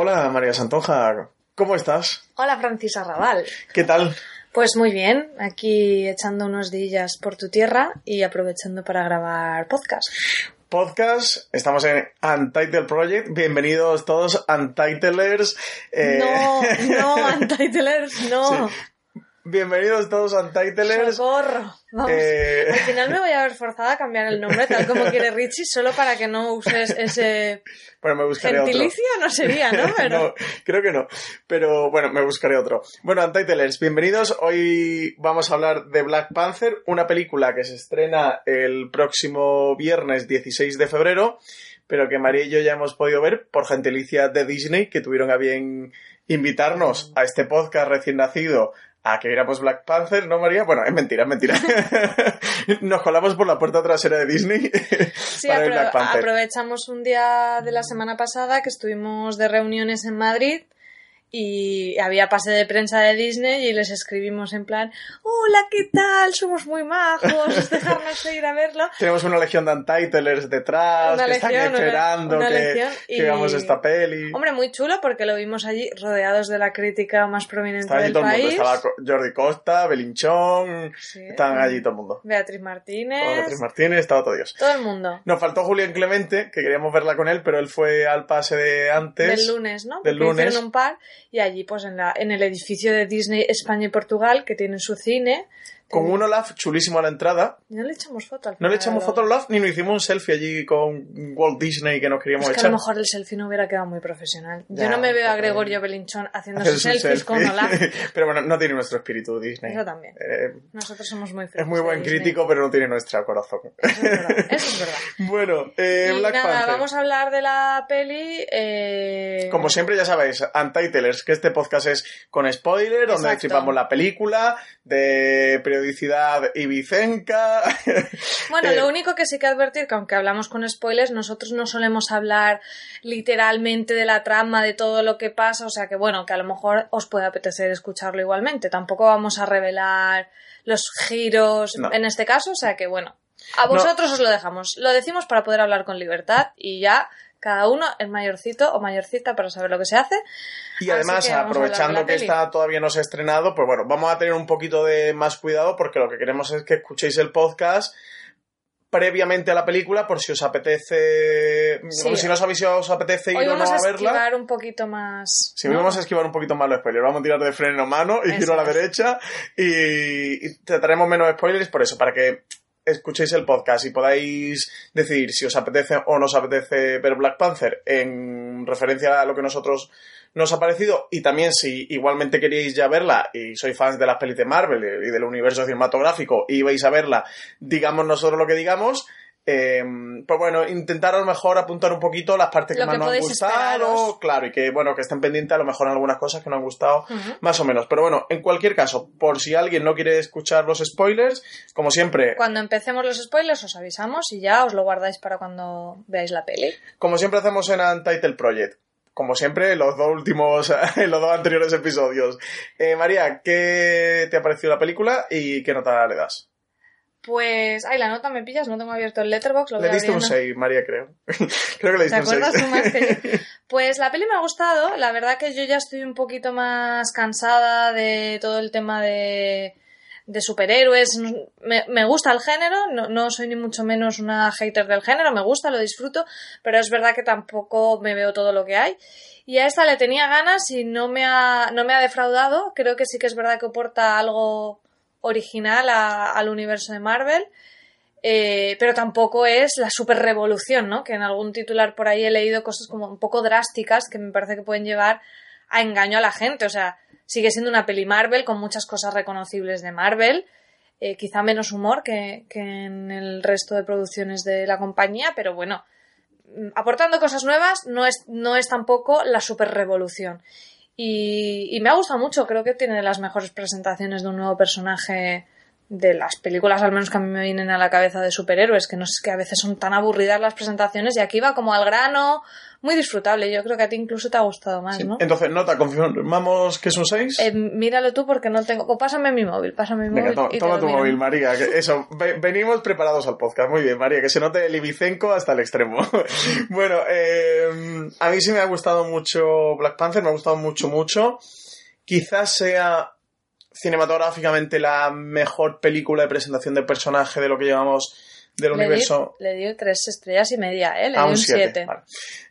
Hola María Santonja, ¿cómo estás? Hola Francisa Raval. ¿Qué tal? Pues muy bien, aquí echando unos días por tu tierra y aprovechando para grabar podcast. Podcast, estamos en Untitled Project. Bienvenidos todos, Untitlers. Eh... No, no, Untitlers, no. Sí. Bienvenidos todos a Untitlers. ¡Socorro! Vamos. Eh, Al final me voy a ver forzada a cambiar el nombre tal como quiere Richie, solo para que no uses ese Bueno, me buscaré gentilicio, otro. no sería, ¿no? Pero... No, creo que no. Pero bueno, me buscaré otro. Bueno, Untitlers, bienvenidos. Hoy vamos a hablar de Black Panther, una película que se estrena el próximo viernes 16 de febrero, pero que María y yo ya hemos podido ver por gentilicia de Disney, que tuvieron a bien invitarnos a este podcast recién nacido a que viéramos Black Panther, ¿no, María? Bueno, es mentira, es mentira. Nos colamos por la puerta trasera de Disney Sí, para apro- Black Panther. aprovechamos un día de la semana pasada que estuvimos de reuniones en Madrid y había pase de prensa de Disney y les escribimos en plan, hola, ¿qué tal? Somos muy majos, dejarnos ir a verlo. Tenemos una legión de Untitlers detrás Una que están legión, esperando una que, y- veamos esta peli. Hombre, muy chulo porque lo vimos allí rodeados de la crítica más prominente Estaba allí del todo el mundo. Estaba Jordi Costa, Belinchón. Sí. Estaban allí todo el mundo. Beatriz Martínez. Beatriz Martínez, estaba todo Dios. Todo el mundo. Nos faltó Julián Clemente, que queríamos verla con él, pero él fue al pase de antes. Del lunes, ¿no? Del Porque hicieron lunes. un par y allí, pues en, la, en el edificio de Disney España y Portugal, que tienen su cine. Con un Olaf chulísimo a la entrada. No le echamos foto al No le echamos foto al Olaf ni nos hicimos un selfie allí con Walt Disney que nos queríamos Es que a echar. lo mejor el selfie no hubiera quedado muy profesional. Yo no me veo a Gregorio Belinchón haciéndose selfies con selfie. Olaf. pero bueno, no tiene nuestro espíritu Disney. Eso también. Eh, Nosotros somos muy es muy buen crítico, pero no tiene nuestro corazón. Eso es verdad. Eso es verdad. bueno, eh, y Black nada, Panther. vamos a hablar de la peli. eh, Como siempre, ya sabéis, Untitlers, que este podcast es con spoiler, donde destripamos la película, de periodicidad ibicenca. Bueno, Eh, lo único que sí que advertir que aunque hablamos con spoilers, nosotros no solemos hablar literalmente de la trama, de todo lo que pasa, o sea que bueno, que a lo mejor os puede apetecer escucharlo igualmente. Tampoco vamos a revelar los giros No. en este caso, o sea que bueno, a vosotros os lo dejamos. Lo decimos para poder hablar con libertad y ya cada uno es mayorcito o mayorcita para saber lo que se hace. Y además, que aprovechando que esta todavía no se ha estrenado, pues bueno, vamos a tener un poquito de más cuidado porque lo que queremos es que escuchéis el podcast previamente a la película por si os apetece, Sí. si no sabéis si os apetece ir Hoy o no vamos a a verla. esquivar un poquito más. Si ¿no? vamos a esquivar un poquito más los spoilers, vamos a tirar de freno a mano y Eso giro a la es. derecha y, y trataremos menos spoilers por eso, para que escuchéis el podcast y podáis decidir si os apetece o no os apetece ver Black Panther en referencia a lo que nosotros nos ha parecido y también si igualmente queréis ya verla y sois fans de las pelis de Marvel y del universo cinematográfico y vais a verla, digamos nosotros lo que digamos. Eh, pues bueno, intentar a lo mejor apuntar un poquito las partes que más nos han gustado, esperaros. claro, y que bueno, que estén pendientes a lo mejor en algunas cosas que no han gustado más o menos. Pero bueno, en cualquier caso, por si alguien no quiere escuchar los spoilers, como siempre, Cuando empecemos los spoilers os avisamos y ya os lo guardáis para cuando veáis la peli. como siempre hacemos en Untitled Project. Como siempre, los dos últimos, en los dos anteriores episodios. Eh, María, ¿qué te ha parecido la película y qué nota le das? Pues, ay, la nota me pillas, no tengo abierto el letterbox. Lo Le diste un abriendo. 6, María, creo. creo que le ¿Te diste un acuerdas 6. tú más que yo? Pues la peli me ha gustado. La verdad que yo ya estoy un poquito más cansada de todo el tema de, de superhéroes. Me, me gusta el género, no, no soy ni mucho menos una hater del género, me gusta, lo disfruto, pero es verdad que tampoco me veo todo lo que hay. Y a esta le tenía ganas y no me ha, no me ha defraudado. Creo que sí que es verdad que aporta algo original al universo de Marvel. Eh, pero tampoco es la super revolución, ¿no? Que en algún titular por ahí he leído cosas como un poco drásticas que me parece que pueden llevar a engaño a la gente. O sea, sigue siendo una peli Marvel con muchas cosas reconocibles de Marvel, eh, quizá menos humor que, que en el resto de producciones de la compañía, pero bueno, mm, aportando cosas nuevas no es, no es tampoco la super revolución. Y, y me ha gustado mucho, creo que tiene las mejores presentaciones de un nuevo personaje de las películas, al menos que a mí me vienen a la cabeza de superhéroes, que no sé, que a veces son tan aburridas las presentaciones y aquí va como al grano, muy disfrutable. Yo creo que a ti incluso te ha gustado más, Sí. ¿no? Entonces, nota, confirmamos que es un 6. Eh, míralo tú porque no tengo. O pásame mi móvil, pásame mi Venga, móvil. toma, y tu miro. móvil, María. que eso, ve- venimos preparados al podcast. Muy bien, María, que se note el ibicenco hasta el extremo. bueno, eh, a mí sí me ha gustado mucho Black Panther, me ha gustado mucho, mucho. Quizás sea cinematográficamente la mejor película de presentación de personaje de lo que llevamos del Le di- universo. Le dio tres estrellas y media, ¿eh? Le a di un un 7. siete. vale.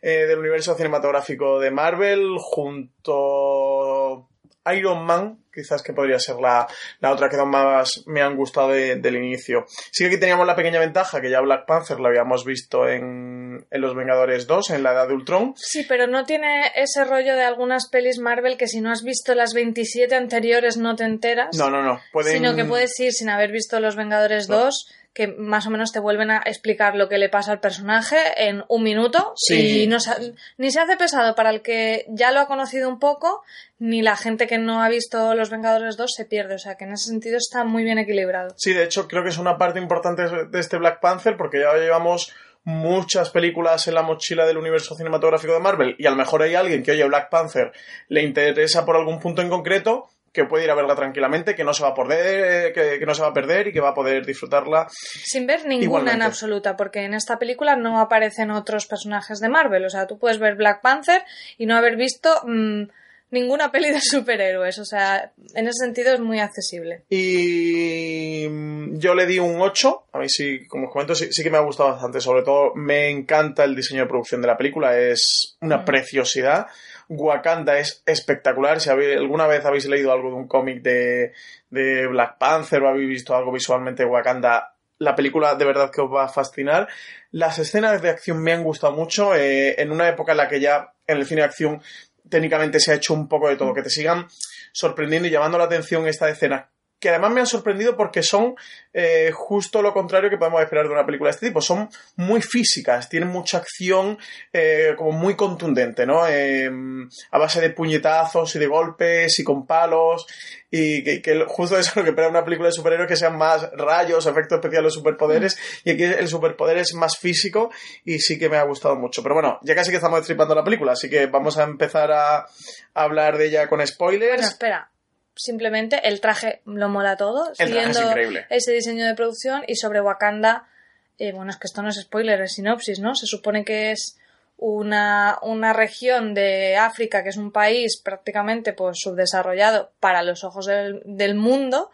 Eh, del universo cinematográfico de Marvel junto Iron Man, quizás que podría ser la, la otra que más me han gustado de- del inicio. Sí que aquí teníamos la pequeña ventaja que ya Black Panther la habíamos visto en, en Los Vengadores 2, en la Edad de Ultron. Sí, pero no tiene ese rollo de algunas pelis Marvel que si no has visto las 27 anteriores no te enteras. No, no, no. Pueden... Sino que puedes ir sin haber visto Los Vengadores Claro. 2, que más o menos te vuelven a explicar lo que le pasa al personaje en un minuto. Sí. Y no se- ni se hace pesado para el que ya lo ha conocido un poco, ni la gente que no ha visto Los Vengadores 2 se pierde. O sea que en ese sentido está muy bien equilibrado. Sí, de hecho creo que es una parte importante de este Black Panther porque ya llevamos muchas películas en la mochila del universo cinematográfico de Marvel y a lo mejor hay alguien que oye Black Panther le interesa por algún punto en concreto que puede ir a verla tranquilamente, que no se va a perder, que, que no se va a perder y que va a poder disfrutarla. Sin ver ninguna Igualmente. en absoluta, porque en esta película no aparecen otros personajes de Marvel. O sea, tú puedes ver Black Panther y no haber visto mm, ninguna peli de superhéroes. O sea, en ese sentido es muy accesible. Y mm, yo le di un 8. A mí sí, como os comento, sí, sí que me ha gustado bastante. Sobre todo me encanta el diseño de producción de la película. Es una Mm. preciosidad. Wakanda es espectacular. Si habéis- alguna vez habéis leído algo de un cómic de, de Black Panther o habéis visto algo visualmente de Wakanda, la película de verdad que os va a fascinar. Las escenas de acción me han gustado mucho. eh, en una época en la que ya en el cine de acción técnicamente se ha hecho un poco de todo. Que te sigan sorprendiendo y llamando la atención esta escena. Que además me han sorprendido porque son eh, justo lo contrario que podemos esperar de una película de este tipo. Son muy físicas, tienen mucha acción, eh, como muy contundente, ¿no? Eh, a base de puñetazos y de golpes y con palos. Y que, que justo eso es lo que espera una película de superhéroes que sean más rayos, efectos especiales, superpoderes. Y aquí el superpoder es más físico y sí que me ha gustado mucho. Pero bueno, ya casi que estamos destripando la película, así que vamos a empezar a, a hablar de ella con spoilers. Bueno, espera. Simplemente el traje lo mola todo, El traje es siguiendo increíble. ese diseño de producción y sobre Wakanda, eh, bueno, es que esto no es spoiler, es sinopsis, ¿no? Se supone que es una, una región de África que es un país prácticamente pues subdesarrollado para los ojos del, del mundo,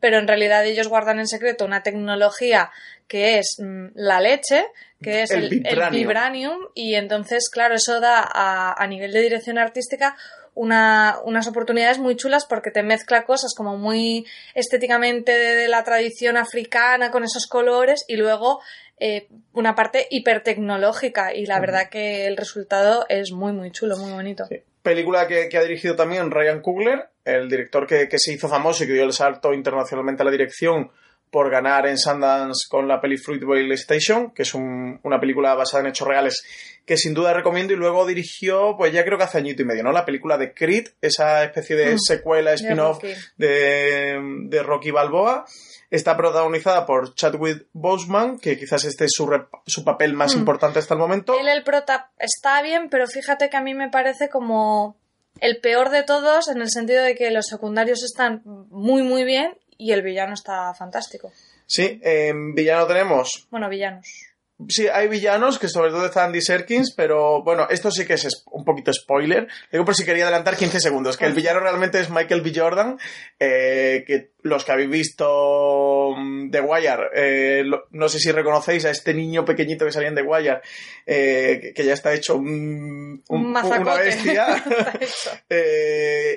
pero en realidad ellos guardan en secreto una tecnología que es mm, la leche, que es El el, vibranium, y entonces, claro, eso da a, a nivel de dirección artística una, unas oportunidades muy chulas porque te mezcla cosas como muy estéticamente de, de la tradición africana con esos colores y luego eh, una parte hipertecnológica y la verdad que el resultado es muy muy chulo, muy bonito. Sí. Película que, que ha dirigido también Ryan Coogler, el director que, que se hizo famoso y que dio el salto internacionalmente a la dirección por ganar en Sundance con la peli Fruitvale Station, que es un- una película basada en hechos reales que sin duda recomiendo y luego dirigió, pues ya creo que hace añito y medio, ¿no? La película de Creed, esa especie de Mm. secuela, spin-off de, de Rocky Balboa. Está protagonizada por Chadwick Boseman, que quizás este es su, su papel más Mm. importante hasta el momento. Él, el prota, está bien, pero fíjate que a mí me parece como el peor de todos en el sentido de que los secundarios están muy muy bien y el villano está fantástico. Sí, en villano tenemos Bueno, villanos. Sí, hay villanos que sobre todo está Andy Serkins, pero bueno, esto sí que es es un poquito spoiler. Digo por si quería adelantar 15 segundos, que el villano realmente es Michael B. Jordan, eh, que los que habéis visto mm, The Wire, eh, lo- no sé si reconocéis a este niño pequeñito que salía en The Wire, eh, que, que ya está hecho un, un- una bestia.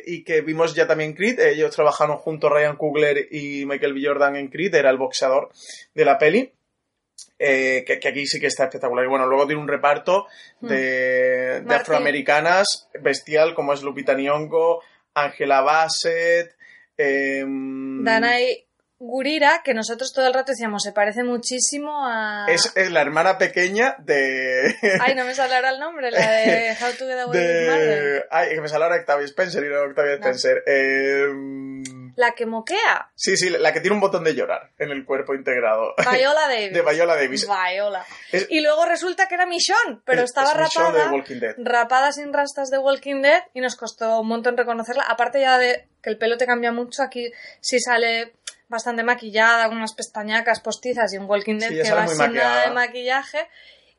Y que vimos ya también Creed. Ellos trabajaron juntos, Ryan Coogler y Michael B. Jordan en Creed, era el boxeador de la peli. Eh, que, que aquí sí que está espectacular. Y bueno, luego tiene un reparto de, de afroamericanas bestial, como es Lupita Nyong'o, Angela Bassett. em, Danai Gurira, que nosotros todo el rato decíamos, se parece muchísimo a... es, es la hermana pequeña de. Ay, no me sale ahora el nombre, la de How to Get Away with Murder. de ay, que me sale ahora Octavia Spencer y no Octavia No. Spencer. Em, La que moquea. Sí, sí, la que tiene un botón de llorar en el cuerpo integrado. Viola Davis. De Viola Davis. Viola. Es- Y luego resulta que era Michonne, pero Es- estaba es rapada. de Walking Dead. Rapada sin rastas de Walking Dead y nos costó un montón reconocerla. Aparte ya de que el pelo te cambia mucho, aquí sí sale bastante maquillada, con unas pestañacas postizas y un Walking Dead Sí, que va sin nada de maquillaje.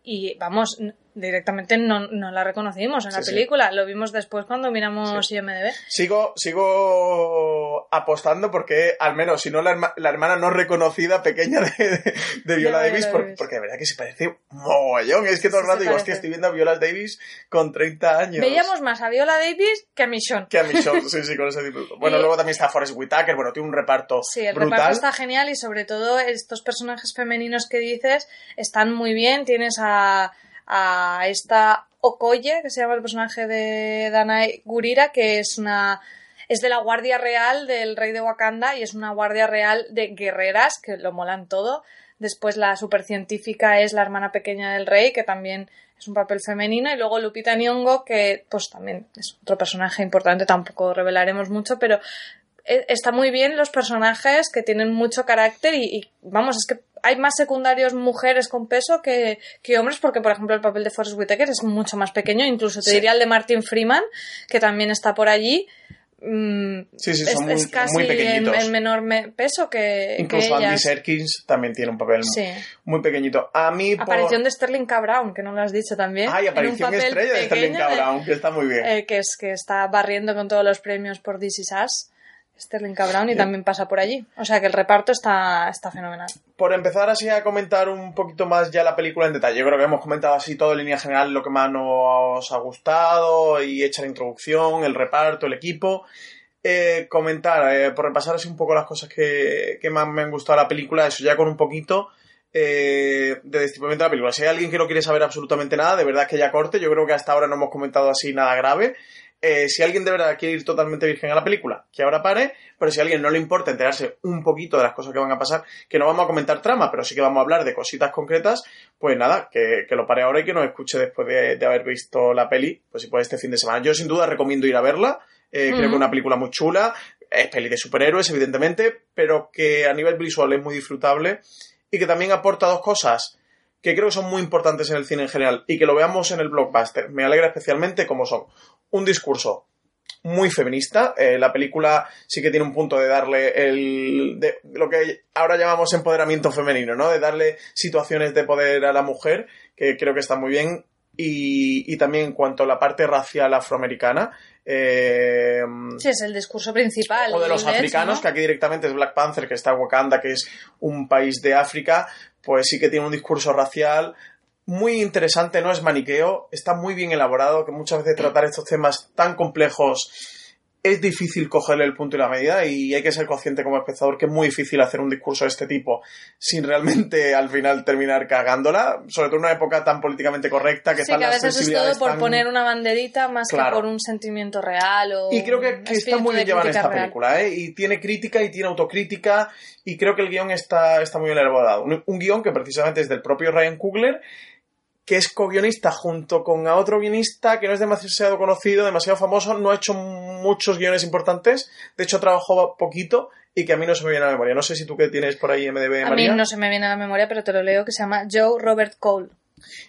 Y vamos, directamente no, no la reconocimos en la sí. película. Lo vimos después cuando miramos IMDb. Sigo, sigo apostando porque, al menos, si no la, herma- la hermana no reconocida pequeña de, de, de Viola Davis, por- Davis. porque de verdad que se parece mogollón. Es que todo el rato digo, hostia, estoy viendo a Viola Davis con 30 años. Veíamos más a Viola Davis que a Michonne. Que a Michonne, sí, sí, con ese tipo. Bueno, Y- luego también está Forrest Whitaker, bueno, tiene un reparto Sí, el brutal. reparto está genial y sobre todo estos personajes femeninos que dices están muy bien. Tienes a, a esta Okoye, que se llama el personaje de Danae Gurira, que es una es de la Guardia Real del Rey de Wakanda y es una Guardia Real de guerreras que lo molan todo. Después la supercientífica es la hermana pequeña del rey, que también es un papel femenino. Y luego Lupita Nyong'o, que pues también es otro personaje importante, tampoco revelaremos mucho, pero e- está muy bien los personajes que tienen mucho carácter y, y, vamos, es que hay más secundarios mujeres con peso que, que hombres porque, por ejemplo, el papel de Forrest Whitaker es mucho más pequeño, incluso te Sí. diría el de Martin Freeman, que también está por allí. Mm, Sí, sí, es, son muy, es casi muy en, pequeñitos. en menor me- peso que, Incluso que Andy. Serkins también tiene un papel Sí. muy pequeñito. A mí, por... Aparición de Sterling K. Brown, que no lo has dicho también. Ay, un aparición estrella de Sterling K. Brown, que está muy bien. eh, que es que está barriendo con todos los premios por This Is Us. Sterling. Brown y también pasa por allí. O sea que el reparto está, está fenomenal. Por empezar así a comentar un poquito más ya la película en detalle, yo creo que hemos comentado así todo en línea general lo que más nos ha gustado y hecha la introducción, el reparto, el equipo. Eh, comentar, eh, por repasar así un poco las cosas que, que más me han gustado de la película, eso ya con un poquito eh, de destipamiento de la película. Si hay alguien que no quiere saber absolutamente nada, de verdad que ya corte, yo creo que hasta ahora no hemos comentado así nada grave. Eh, si alguien de verdad quiere ir totalmente virgen a la película, que ahora pare, pero si a alguien no le importa enterarse un poquito de las cosas que van a pasar, que no vamos a comentar trama, pero sí que vamos a hablar de cositas concretas, pues nada, que, que lo pare ahora y que nos escuche después de, de haber visto la peli, pues si puede este fin de semana. Yo sin duda recomiendo ir a verla, eh, creo que es una película muy chula, es peli de superhéroes, evidentemente, pero que a nivel visual es muy disfrutable y que también aporta dos cosas que creo que son muy importantes en el cine en general y que lo veamos en el blockbuster. Me alegra especialmente como son un discurso muy feminista. eh, la película sí que tiene un punto de darle el de lo que ahora llamamos empoderamiento femenino, ¿no? De darle situaciones de poder a la mujer, que creo que está muy bien. Y, y también en cuanto a la parte racial afroamericana, eh, Sí, es el discurso principal. o de los africanos, ¿no? que aquí directamente es Black Panther, que está Wakanda, que es un país de África, pues sí que tiene un discurso racial muy interesante, no es maniqueo, está muy bien elaborado, que muchas veces tratar estos temas tan complejos es difícil cogerle el punto y la medida y hay que ser consciente como espectador que es muy difícil hacer un discurso de este tipo sin realmente al final terminar cagándola, sobre todo en una época tan políticamente correcta que Sí, están que a las veces es todo por tan- poner una banderita más Claro. que por un sentimiento real o Y creo que, está muy bien llevada esta real. película, ¿eh? Y tiene crítica y tiene autocrítica y creo que el guion está, está muy bien elaborado. Un, un guion que precisamente es del propio Ryan Coogler, que es co-guionista junto con a otro guionista que no es demasiado conocido, demasiado famoso, no ha hecho muchos guiones importantes, de hecho trabajó poquito y que a mí no se me viene a la memoria. No sé si tú que tienes por ahí MDB, A mí no se me viene a la memoria, pero te lo leo, que se llama Joe Robert Cole.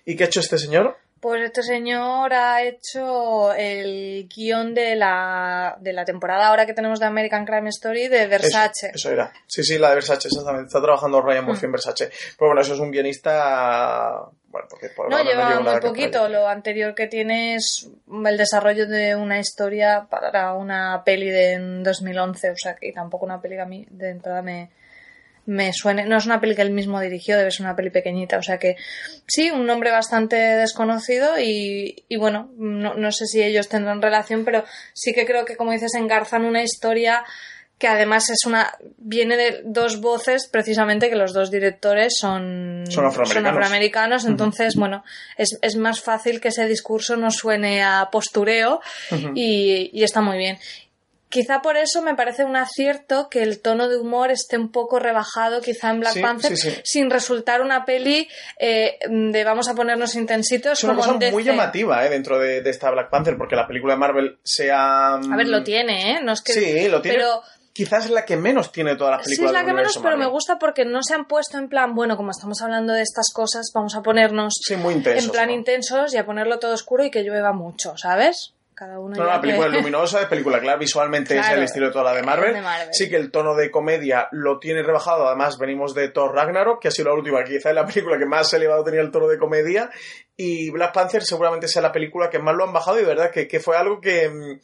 ¿Y qué ha hecho este señor? Pues este señor ha hecho el guion de la, de la temporada ahora que tenemos de American Crime Story de Versace. Eso, eso era. Sí, sí, la de Versace, exactamente. Está trabajando Ryan Murphy en Versace. Pero bueno, eso es un guionista. Bueno, porque por No, lleva muy poquito. Lo anterior que tiene es el desarrollo de una historia para una peli de en 2011. O sea, que tampoco una peli que a mí de entrada me, me suene. No es una peli que él mismo dirigió, debe ser una peli pequeñita. O sea que sí, un nombre bastante desconocido y, y bueno, no, no sé si ellos tendrán relación, pero sí que creo que, como dices, engarzan una historia que además es una viene de dos voces precisamente que los dos directores son Son afroamericanos. afroamericanos, entonces bueno es, es más fácil que ese discurso no suene a postureo y, y está muy bien Quizá por eso me parece un acierto que el tono de humor esté un poco rebajado, quizá en Black Sí, Panther, sí, sí. sin resultar una peli eh, de vamos a ponernos intensitos Es una como cosa muy llamativa ¿eh? dentro de, de esta Black Panther, porque la película de Marvel sea. A ver, lo tiene, ¿eh? No es que... Sí, lo tiene. Pero quizás es la que menos tiene todas las películas. Sí, es la que menos, pero me gusta porque no se han puesto en plan, bueno, como estamos hablando de estas cosas, vamos a ponernos Sí, muy intensos. en plan ¿no? intensos y a ponerlo todo oscuro y que llueva mucho, ¿sabes? Cada uno No, la película que- es luminosa, es película clara, visualmente es el estilo de toda la de Marvel. es de Marvel. Sí que el tono de comedia lo tiene rebajado, además venimos de Thor Ragnarok, que ha sido la última, quizá es la película que más elevado tenía el tono de comedia, y Black Panther seguramente sea la película que más lo han bajado y de verdad que, que fue algo que, mm,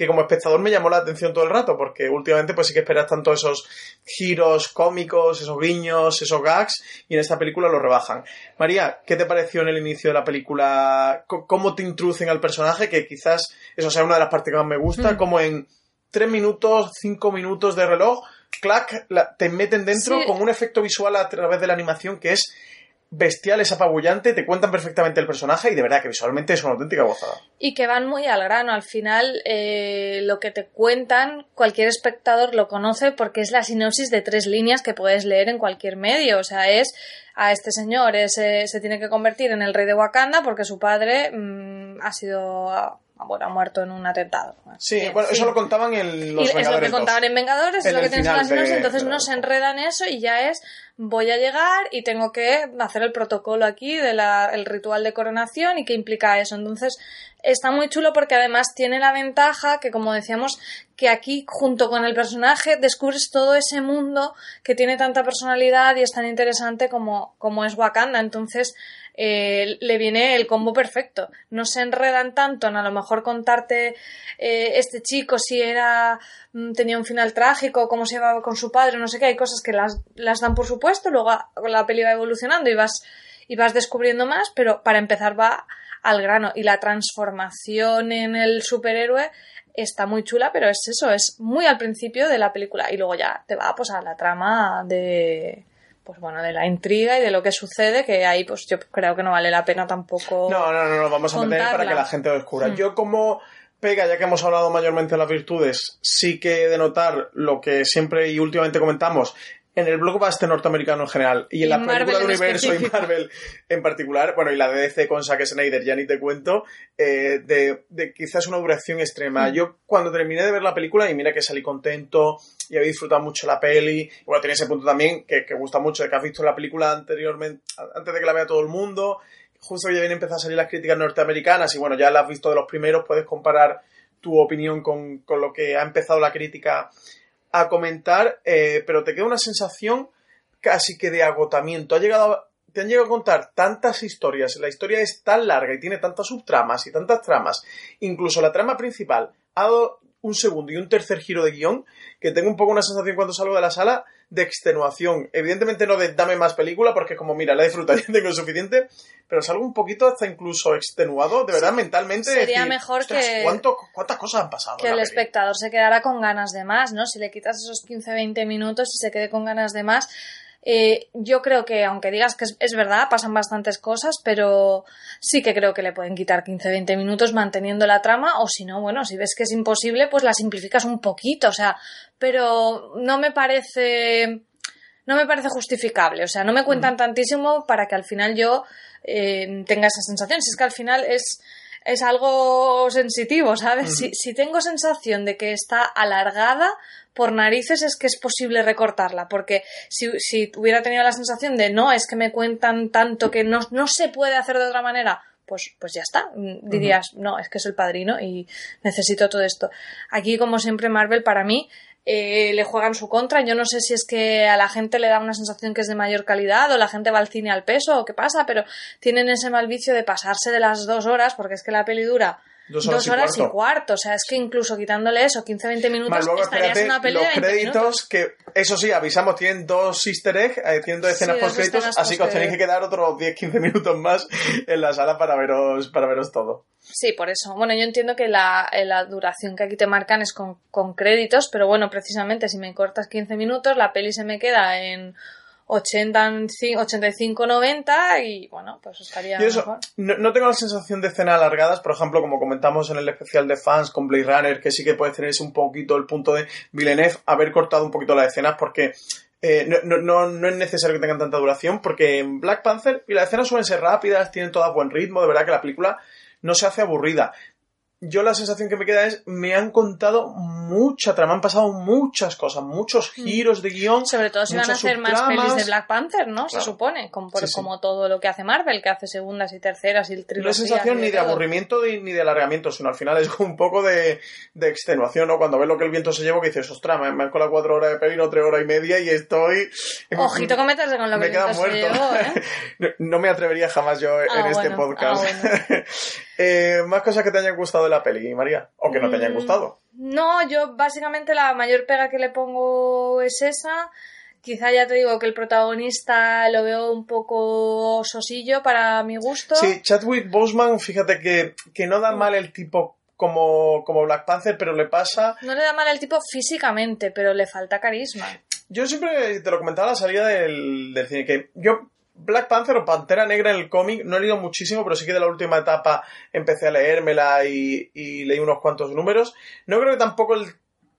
que como espectador me llamó la atención todo el rato, porque últimamente pues sí que esperas tanto esos giros cómicos, esos guiños, esos gags, y en esta película lo rebajan. María, ¿qué te pareció en el inicio de la película? ¿Cómo te introducen al personaje? Que quizás eso sea una de las partes que más me gusta, Mm. como en tres minutos, cinco minutos de reloj, clac, la- te meten dentro Sí. con un efecto visual a través de la animación que es bestial, es apabullante, te cuentan perfectamente el personaje y de verdad que visualmente es una auténtica gozada. Y que van muy al grano. Al final, eh, lo que te cuentan, cualquier espectador lo conoce porque es la sinopsis de tres líneas que puedes leer en cualquier medio. O sea, es a este señor eh, se, tiene que convertir en el rey de Wakanda porque su padre mm, ha sido. ah, Bueno, ha muerto en un atentado. Sí, En bueno, eso lo contaban en Los y es lo Vengadores que 2. contaban en Vengadores, En es lo que tienes en las de- entonces de no se enredan eso y ya es voy a llegar y tengo que hacer el protocolo aquí del el ritual de coronación y qué implica eso. Entonces está muy chulo porque además tiene la ventaja que, como decíamos, que aquí junto con el personaje descubres todo ese mundo que tiene tanta personalidad y es tan interesante como, como es Wakanda. Entonces eh, le viene el combo perfecto. No se enredan tanto en a lo mejor contarte eh, este chico si era mm, tenía un final trágico, cómo se llevaba con su padre, no sé qué, hay cosas que las, las dan por supuesto, luego a- la peli va evolucionando y vas, y vas descubriendo más, pero para empezar va al grano. Y la transformación en el superhéroe está muy chula, pero es eso, es muy al principio de la película y luego ya te va pues a la trama de pues bueno, de la intriga y de lo que sucede, que ahí pues yo creo que no vale la pena tampoco. No, no, no, no, vamos a meter para que la gente lo descubra. Mm. Yo como pega, ya que hemos hablado mayormente de las virtudes, sí que he de notar lo que siempre y últimamente comentamos en el blockbuster norteamericano en general y en Y las Marvel películas de universo y específico. Marvel en particular, bueno, y la de DC con Zack Snyder, ya ni te cuento, eh, de, de quizás una duración extrema. Mm. Yo cuando terminé de ver la película, y mira que salí contento y había disfrutado mucho la peli, y bueno, tiene ese punto también que, que gusta mucho de que has visto la película anteriormente, antes de que la vea todo el mundo, justo ya viene a empezar a salir las críticas norteamericanas y bueno, ya las has visto de los primeros, puedes comparar tu opinión con, con lo que ha empezado la crítica a comentar, eh, pero te queda una sensación casi que de agotamiento. Ha llegado a- te han llegado a contar tantas historias, la historia es tan larga y tiene tantas subtramas y tantas tramas, incluso la trama principal ha dado un segundo y un tercer giro de guion, que tengo un poco una sensación cuando salgo de la sala de extenuación. Evidentemente no de dame más película, porque como, mira, la he disfrutado, ya tengo suficiente, pero salgo un poquito hasta incluso extenuado, de verdad, mentalmente. sería decir, mejor "Ostras, que- ¿cuánto- ¿Cuántas cosas han pasado? que el la peli?". espectador se quedara con ganas de más, ¿no? Si le quitas esos 15-20 minutos y se quede con ganas de más. Eh, yo creo que, aunque digas que es, es verdad, pasan bastantes cosas, pero sí que creo que le pueden quitar 15-20 minutos manteniendo la trama, o si no, bueno, si ves que es imposible, pues la simplificas un poquito, o sea, pero no me parece. No me parece justificable, o sea, no me cuentan tantísimo para que al final yo eh, tenga esa sensación. Si es que al final es, es algo sensitivo, ¿sabes? si, si tengo sensación de que está alargada por narices es que es posible recortarla, porque si, si hubiera tenido la sensación de no, es que me cuentan tanto que no, no se puede hacer de otra manera, pues, pues ya está. Mm, Dirías, no, es que es el padrino y necesito todo esto. Aquí, como siempre, Marvel para mí eh, le juegan su contra. Yo no sé si es que a la gente le da una sensación que es de mayor calidad o la gente va al cine al peso o qué pasa, pero tienen ese mal vicio de pasarse de las dos horas porque es que la peli dura Dos dos horas y y, cuarto. O sea, es que incluso quitándole eso, 15-20 minutos, Más luego, estarías espérate, en una peli los de 20 créditos, minutos. que eso sí, avisamos, tienen dos easter eggs, eh, tienen dos escenas Sí, post créditos, escenas así que os tenéis que quedar otros 10-15 minutos más en la sala para veros, para veros todo. Sí, por eso. Bueno, yo entiendo que la, eh, la duración que aquí te marcan es con, con créditos, pero bueno, precisamente si me cortas 15 minutos, la peli se me queda en 85-90 y bueno, pues estaría Y eso, mejor. no, no tengo la sensación de escenas alargadas, por ejemplo, como comentamos en el especial de fans con Blade Runner, que sí que puedes tener ese un poquito el punto de Villeneuve, haber cortado un poquito las escenas porque eh, no, no es necesario que tengan tanta duración, porque en Black Panther y las escenas suelen ser rápidas, tienen todas buen ritmo, de verdad que la película no se hace aburrida. Yo la sensación que me queda es, me han contado mucha trama, han pasado muchas cosas, muchos Mm. giros de guion. Sobre todo si van a hacer más pelis de Black Panther, ¿no? Se supone, como, por- Sí, sí. como todo lo que hace Marvel, que hace segundas y terceras y No hay trilogías. sensación y ni de aburrimiento ni de alargamiento, sino al final es un poco de, de extenuación, ¿no? Cuando ves lo que el viento se lleva, que dices, ostras, me, han colado cuatro horas de peli, no tres horas y media y estoy... Ojito que con lo que me el queda se muerto. llevó, ¿eh? no, no me atrevería jamás yo en Ah, este bueno, podcast. ah, bueno. Eh, más cosas que te hayan gustado la peli, María, o que no te hayan Mm, gustado. No, yo básicamente la mayor pega que le pongo es esa. Quizá ya te digo que el protagonista lo veo un poco sosillo para mi gusto. Sí, Chadwick Boseman, fíjate que, que no da mal el tipo como, como Black Panther, pero le pasa No le da mal el tipo físicamente, pero le falta carisma. Yo siempre te lo comentaba a la salida del, del cine, que yo Black Panther o Pantera Negra en el cómic no he leído muchísimo, pero sí que de la última etapa empecé a leérmela y, y leí unos cuantos números. No creo que tampoco el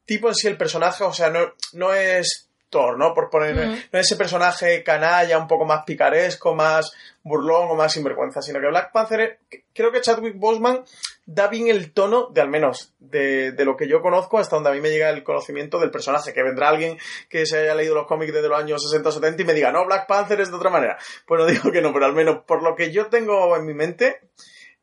tipo en sí, el personaje, o sea, no, no es Thor, ¿no? Por poner, no ese personaje canalla, un poco más picaresco, más burlón o más sinvergüenza, sino que Black Panther, creo que Chadwick Boseman da bien el tono de al menos de, de lo que yo conozco hasta donde a mí me llega el conocimiento del personaje, que vendrá alguien que se haya leído los cómics desde los años 60 o 70 y me diga, no, Black Panther es de otra manera. Pues no digo que no, pero al menos por lo que yo tengo en mi mente,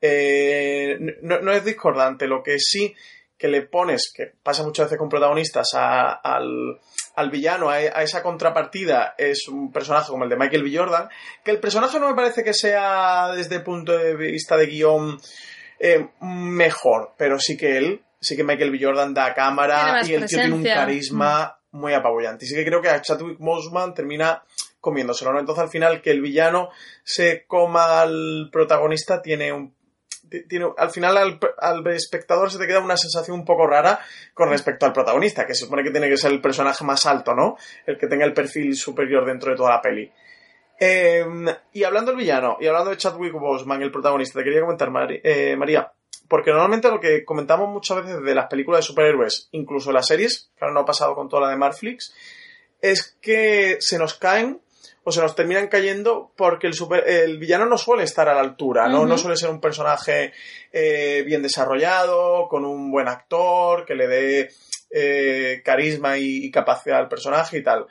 eh, no, no es discordante. Lo que sí que le pones, que pasa muchas veces con protagonistas, a- al, al villano, a, a esa contrapartida, es un personaje como el de Michael B. Jordan, que el personaje no me parece que sea desde el punto de vista de guion eh, mejor, pero sí que él, sí que Michael B. Jordan da cámara y el tío tiene un carisma muy apabullante. Y sí que creo que a Chadwick Boseman termina comiéndoselo, ¿no? Entonces al final que el villano se coma al protagonista tiene un tiene, al final al, al espectador se te queda una sensación un poco rara con respecto al protagonista, que se supone que tiene que ser el personaje más alto, ¿no? El que tenga el perfil superior dentro de toda la peli. Eh, y hablando del villano, y hablando de Chadwick Boseman, el protagonista, te quería comentar, eh, María, porque normalmente lo que comentamos muchas veces de las películas de superhéroes, incluso las series, que ahora no ha pasado con toda la de Marflix, es que se nos caen o se nos terminan cayendo porque el, super- el villano no suele estar a la altura, ¿no? Suele ser un personaje eh, bien desarrollado, con un buen actor, que le dé eh, carisma y, y capacidad al personaje y tal.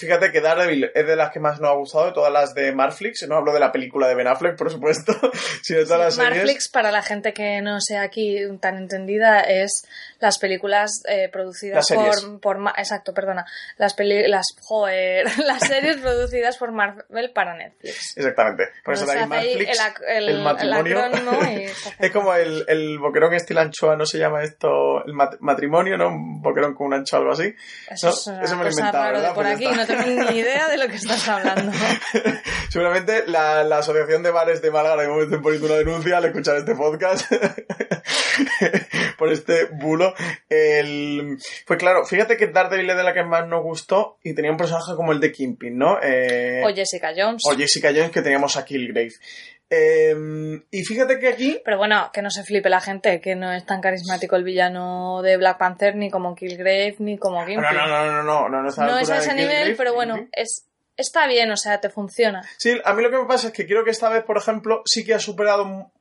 Fíjate que Daredevil es de las que más nos ha gustado de todas las de Marflix. No hablo de la película de Ben Affleck, por supuesto, sino de todas las series. Marflix, para la gente que no sea aquí tan entendida, es las películas eh, producidas Las series. por, por exacto, perdona, las peli las joder, las series producidas por Marvel para Netflix. Exactamente. Por eso de ahí Marflix, el, el- el matrimonio. el Es como el, el boquerón estilo anchoa, ¿no se llama esto el mat- matrimonio, no? Un boquerón con un anchoa o algo así. Eso ¿no? es una Eso me lo he inventado, ¿verdad? por Pues aquí, no. Tengo ni idea de lo que estás hablando. Seguramente la, la Asociación de Bares de Málaga de momento poniendo una denuncia al escuchar este podcast por este bulo. El... Pues claro, fíjate que Daredevil es de la que más nos gustó y tenía un personaje como el de Kingpin, ¿no? Eh, O Jessica Jones. o Jessica Jones que teníamos a Killgrave. Eh, y fíjate que aquí Pero bueno, que no se flipe la gente, que no es tan carismático el villano de Black Panther ni como Killgrave ni como No, Kingpin. no, no, no, no, no, no, está la No es a ese nivel, Killgrave, pero bueno, es, está bien, o sea, te funciona. Sí, a mí lo que me pasa es que creo que esta vez, por ejemplo, sí que ha superado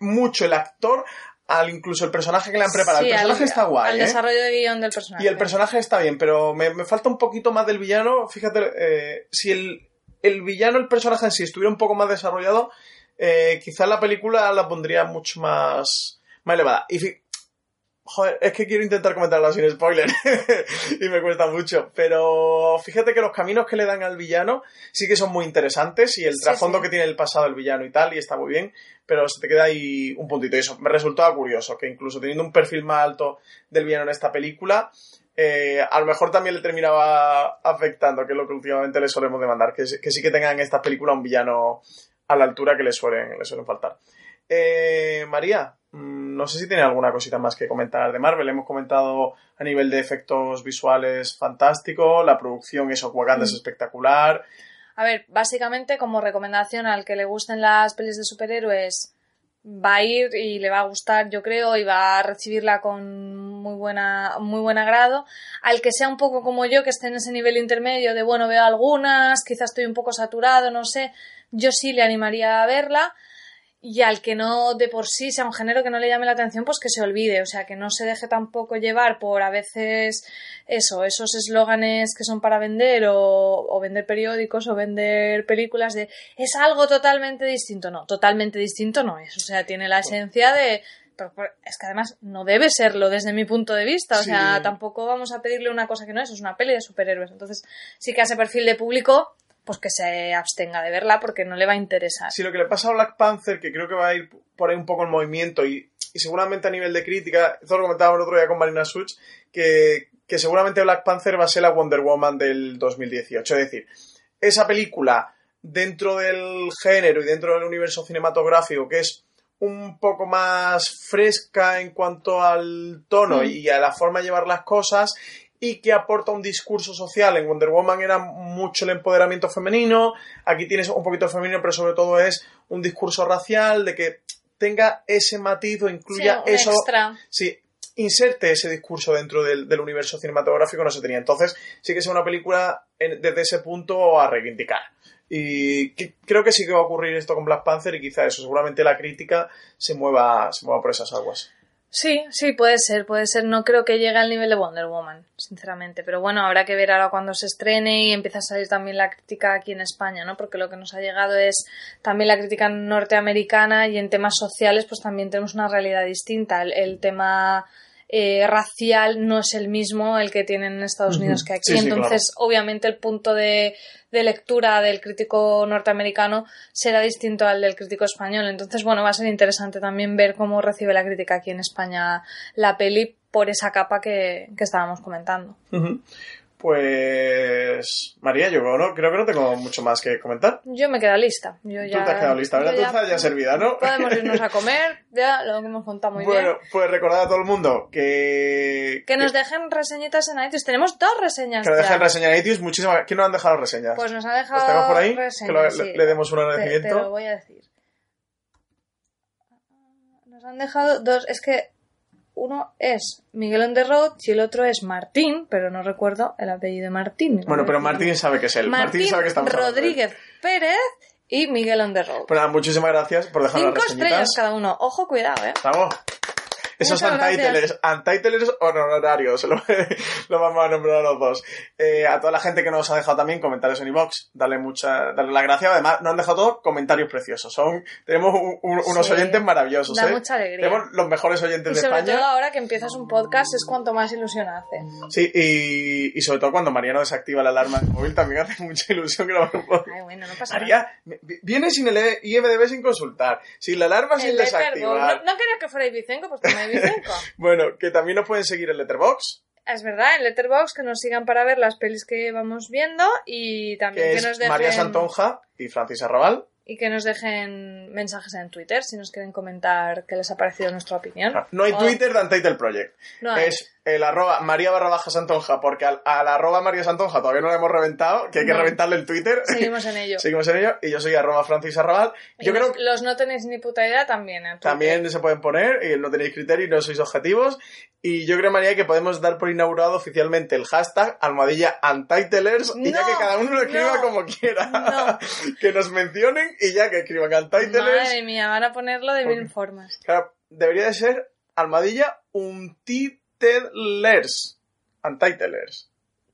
mucho el actor al incluso el personaje que le han preparado. Sí, el personaje al, está guay, al ¿eh? desarrollo de guion del personaje. Y el personaje está bien, pero me, me falta un poquito más del villano. Fíjate, eh, si el, el villano, el personaje en sí, estuviera un poco más desarrollado, eh, quizás la película la pondría mucho más, más elevada. Y Joder, es que quiero intentar comentarlo sin spoiler y me cuesta mucho, pero fíjate que los caminos que le dan al villano sí que son muy interesantes y el Sí, trasfondo sí. que tiene el pasado del villano y tal, y está muy bien, pero se te queda ahí un puntito. Y eso me resultaba curioso, que incluso teniendo un perfil más alto del villano en esta película, eh, a lo mejor también le terminaba afectando, que es lo que últimamente le solemos demandar, que, sí- que sí que tengan en estas películas un villano a la altura que le suelen, le suelen faltar. Eh, María, mm, no sé si tiene alguna cosita más que comentar de Marvel. Hemos comentado a nivel de efectos visuales fantástico, la producción, eso, Wakanda es Mm. espectacular. A ver, básicamente como recomendación al que le gusten las pelis de superhéroes va a ir y le va a gustar, yo creo, y va a recibirla con muy buena muy buen agrado. Al que sea un poco como yo, que esté en ese nivel intermedio de bueno, veo algunas, quizás estoy un poco saturado, no sé, yo sí le animaría a verla. Y al que no de por sí sea un género que no le llame la atención, pues que se olvide, o sea, que no se deje tampoco llevar por a veces eso, esos eslóganes que son para vender o, o, vender periódicos o vender películas de es algo totalmente distinto, no, totalmente distinto no es, o sea, tiene la esencia de pero, es que además no debe serlo desde mi punto de vista, o sea, tampoco vamos a pedirle una cosa que no es, es una peli de superhéroes, entonces sí que a ese perfil de público pues que se abstenga de verla porque no le va a interesar. Sí, lo que le pasa a Black Panther, que creo que va a ir por ahí un poco el movimiento y, seguramente a nivel de crítica, esto lo comentábamos el otro día con Marina Such, que, que seguramente Black Panther va a ser la Wonder Woman del 2018. Es decir, esa película dentro del género y dentro del universo cinematográfico que es un poco más fresca en cuanto al tono mm. y a la forma de llevar las cosas y que aporta un discurso social. En Wonder Woman era mucho el empoderamiento femenino, aquí tienes un poquito femenino, pero sobre todo es un discurso racial, de que tenga ese matiz o incluya eso. Sí, inserte ese discurso dentro del, universo cinematográfico, no se tenía. Entonces, sí que es una película desde ese punto a reivindicar. Y creo que sí que va a ocurrir esto con Black Panther y quizá eso, seguramente la crítica se mueva, se mueva por esas aguas. Sí, sí, puede ser, puede ser. No creo que llegue al nivel de Wonder Woman, sinceramente. Pero bueno, habrá que ver ahora cuando se estrene y empieza a salir también la crítica aquí en España, ¿no? Porque lo que nos ha llegado es también la crítica norteamericana y en temas sociales pues también tenemos una realidad distinta. el tema eh, racial no es el mismo el que tienen en Estados Unidos que aquí. Entonces, obviamente, el punto de, lectura del crítico norteamericano será distinto al del crítico español. Entonces, bueno, va a ser interesante también ver cómo recibe la crítica aquí en España la peli por esa capa que, estábamos comentando. Pues María, yo ¿no? creo que no tengo mucho más que comentar. Yo me quedo lista. Yo ya, Tú te has quedado lista, ¿verdad? Tú estás ya servida, ¿no? Podemos irnos a comer, ya lo hemos contado muy bien. Bueno, pues recordad a todo el mundo que... Que nos dejen reseñitas en iTunes. Tenemos dos reseñas. Que nos dejen reseñas en iTunes, muchísimas... ¿Quién nos han dejado reseñas? Pues nos ha dejado ¿Los por ahí? Reseñas, que le, demos un agradecimiento. Te, te lo voy a decir. Nos han dejado dos... Es que uno es Miguel on the road y el otro es Martín, pero no recuerdo el apellido de Martín. Bueno, pero Martín sabe que es él. Martín, sabe que estamos Rodríguez Pérez y Miguel on the road. Pues nada, muchísimas gracias por dejarnos Cinco estrellas cada uno. Ojo, cuidado, eh. Vamos. Esos untitlers, untitlers honorarios, lo, lo, vamos a nombrar a los dos. Eh, a toda la gente que nos ha dejado también comentarios en iBox, darle mucha, darle la gracia. Además, nos han dejado todos comentarios preciosos. Son, tenemos unos oyentes maravillosos. Da ¿eh? mucha alegría. Tenemos los mejores oyentes y de España. Sobre todo ahora que empiezas un podcast es cuanto más ilusión hace. Sí, y, y sobre todo cuando Mariano desactiva la alarma del móvil también hace mucha ilusión que lo Ay, bueno, no pasa María, viene sin el IMDB sin consultar, sin la alarma sin desactivar. No, no, quería que fuera Ibicenco, pues toma Bueno, que también nos pueden seguir en Letterbox. Es verdad, en Letterbox que nos sigan para ver las pelis que vamos viendo y también que, nos dejen... María Santonja y Francis Arrabal. Y que nos dejen mensajes en Twitter si nos quieren comentar qué les ha parecido nuestra opinión. No, hay Twitter de Untitled Project. No Es el arroba María barra baja Santonja, porque al, arroba María Santonja todavía no lo hemos reventado, que hay que reventarle en Twitter. Seguimos en ello. Seguimos en ello. Y yo soy arroba Francis Arrabal. Yo los, creo los no tenéis ni puta idea también. también se pueden poner y no tenéis criterio y no sois objetivos. Y yo creo, María, que podemos dar por inaugurado oficialmente el hashtag almohadilla Untitlers y ya que cada uno lo escriba como quiera. que nos mencionen y ya que escriban Untitlers. Madre mía, van a ponerlo de mil formas. Claro, debería de ser almohadilla Untitlers. Untitlers.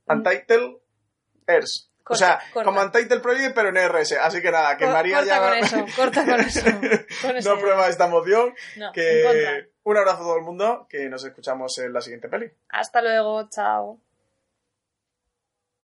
Mm. Untitlers. o sea, como Untitled Project, pero en RS. Así que nada, que María corta ya. Con eso, corta con eso. no prueba esta moción. que un abrazo a todo el mundo, que nos escuchamos en la siguiente peli. Hasta luego, chao.